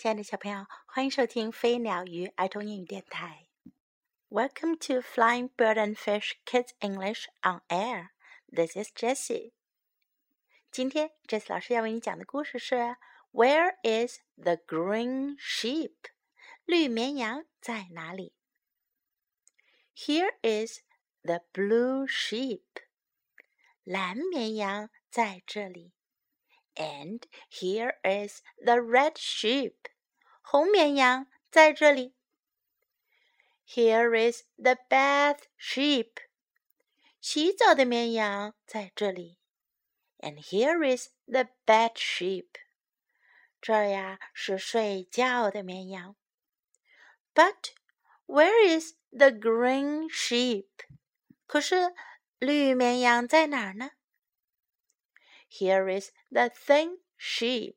亲爱的小朋友，欢迎收听飞鸟鱼儿童英语电台。Welcome to Flying Bird and Fish Kids English on Air. This is Jessie. 今天 Jessie 老师要为你讲的故事是 Where is the green sheep？绿绵羊在哪里？Here is the blue sheep。蓝绵羊在这里。And here is the red sheep。 红绵羊在这里。Here is the bath sheep。洗澡的绵羊在这里。And here is the bed sheep。这儿呀是睡觉的绵羊。But where is the green sheep？可是绿绵羊在哪儿呢？here is the thin sheep.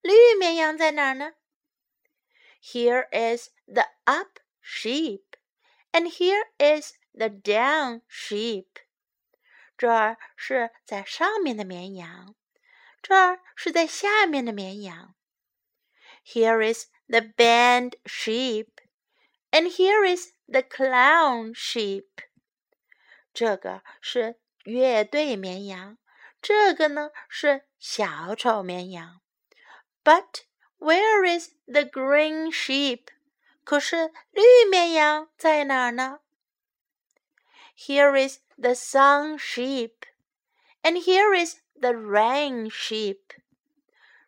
绿绵羊在哪儿呢？Here is the up sheep, and here is the down sheep. 这儿是在上面的绵羊，这儿是在下面的绵羊。Here is the band sheep, and here is the clown sheep. 这个是乐队绵羊，这个呢是小丑绵羊 ，But where is the green sheep？可是绿绵羊在哪儿呢？Here is the sun sheep, and here is the rain sheep。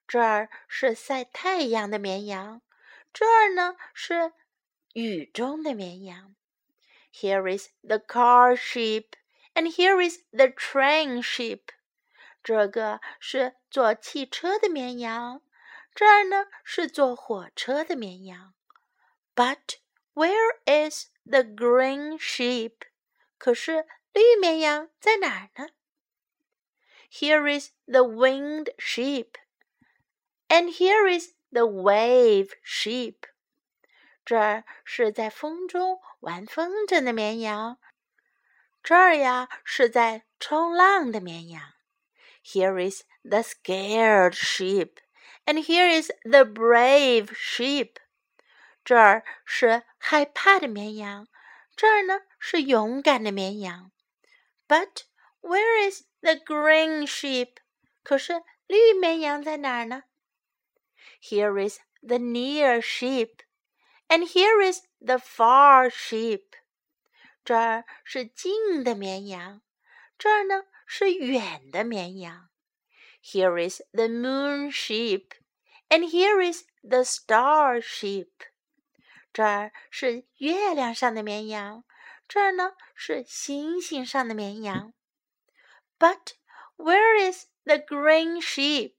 这儿是晒太阳的绵羊，这儿呢是雨中的绵羊。Here is the car sheep, and here is the train sheep。这个是坐汽车的绵羊， 这儿呢是坐火车的绵羊。But where is the green sheep？可是绿绵羊在哪儿呢？Here is the winged sheep, and here is the wave sheep。这儿是在风中玩风筝的绵羊，这儿呀是在冲浪的绵羊。Here is the scared sheep, and here is the brave sheep. 这儿是害怕的绵羊，这儿呢是勇敢的绵羊。But where is the green sheep? 可是绿绵羊在哪儿呢？Here is the near sheep, and here is the far sheep. 这儿是近的绵羊，这儿呢是远的绵羊。 Here is the moon sheep, and here is the star sheep. 这儿是月亮上的绵羊，这儿呢是星星上的绵羊。But where is the green sheep?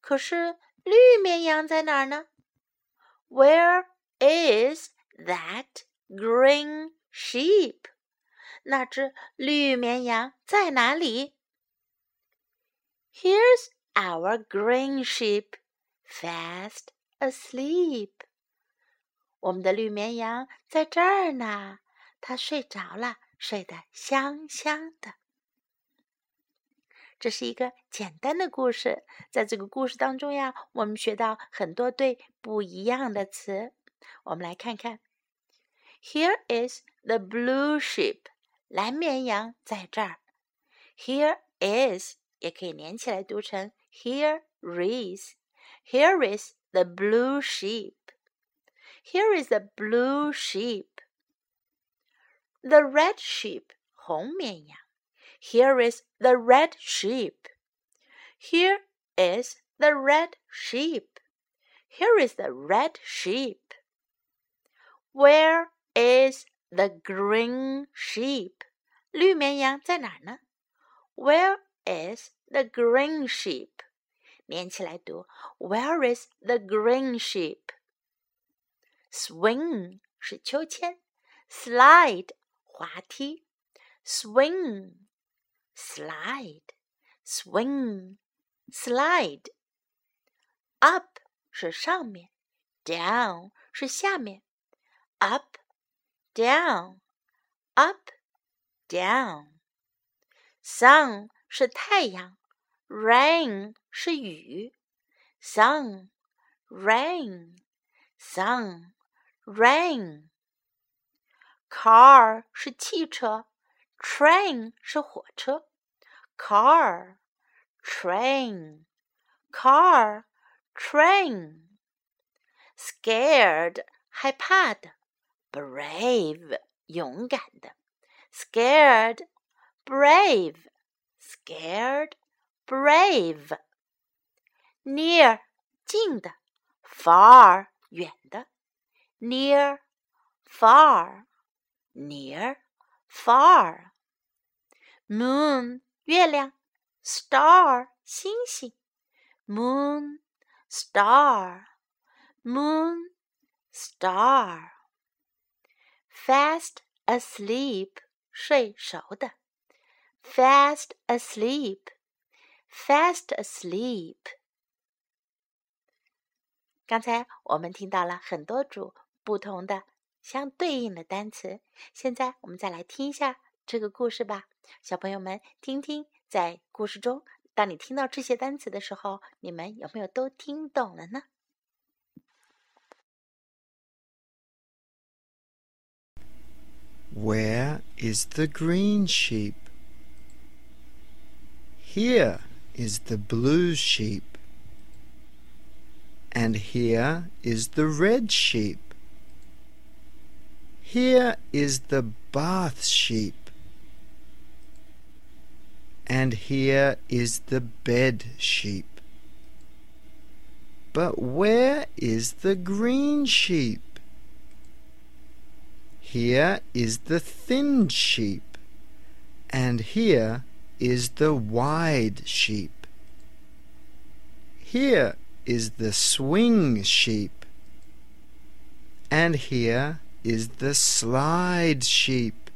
可是绿绵羊在哪儿呢？Where is that green sheep? 那只绿绵羊在哪里 ？Here's our green sheep, fast asleep. 我们的绿绵羊在这儿呢，它睡着了，睡得香香的。这是一个简单的故事，在这个故事当中呀，我们学到很多对不一样的词。我们来看看，Here is the blue sheep. 蓝绵羊在这儿。Here is 也可以连起来读成 Here is. Here is the blue sheep. Here is the blue sheep. The red sheep 红绵羊。Here is the red sheep. Here is the red sheep. Here is the red sheep. Where is the green sheep. 绿绵羊在哪儿呢？Where is the green sheep? 连起来读：Where is the green sheep？Swing 是秋千，slide 滑梯，swing，slide，swing，slide。Up 是上面，down 是下面，up，down，up，down。Sun 是太阳，rain 是雨，sun rain sun rain。Car 是汽车，train 是火车，car train car train。Scared 害怕的，brave 勇敢的，scared brave scared brave near 近的，far 远的，near far near far moon 月亮，star 星星，moon star moon star fast asleep 睡熟的 Fast asleep fast asleep。刚才我们听到了很多组不同的相对应的单词，现在我们再来听一下这个故事吧。小朋友们，听听在故事中，当你听到这些单词的时候，你们有没有都听懂了呢？Where is the green sheep? Here is the blue sheep, and here is the red sheep. Here is the bath sheep, and here is the bed sheep. But where is the green sheep? Here is the thin sheep, and here is the wide sheep. Here is the swing sheep. And here is the slide sheep.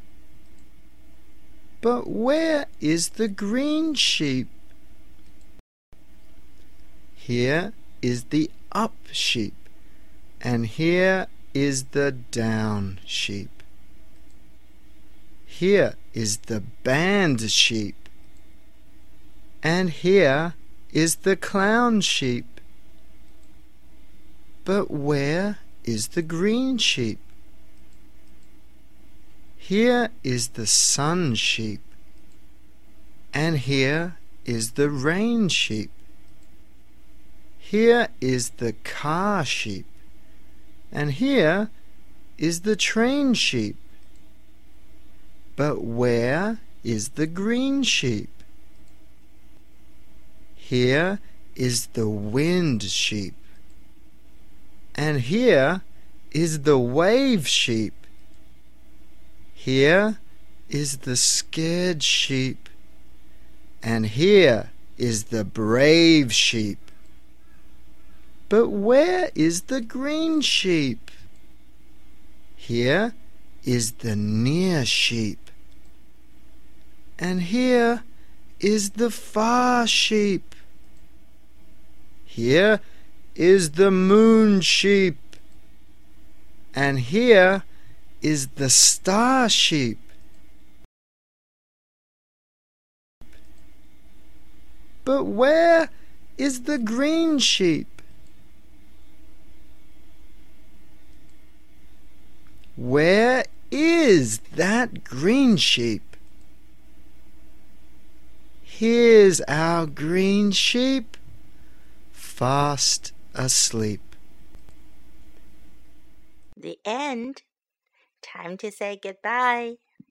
But where is the green sheep? Here is the up sheep, and here is the down sheep. Here is the band sheep, and here is the clown sheep. But where is the green sheep? Here is the sun sheep, and here is the rain sheep. Here is the car sheep, and here is the train sheep. But where is the green sheep? Here is the wind sheep. And here is the wave sheep. Here is the scared sheep. And here is the brave sheep. But where is the green sheep? Here is the near sheep. And here is the far sheep. Here is the moon sheep, and here is the star sheep. But where is the green sheep? Where is that green sheep? Here's our green sheep fast asleep. The end. Time to say goodbye.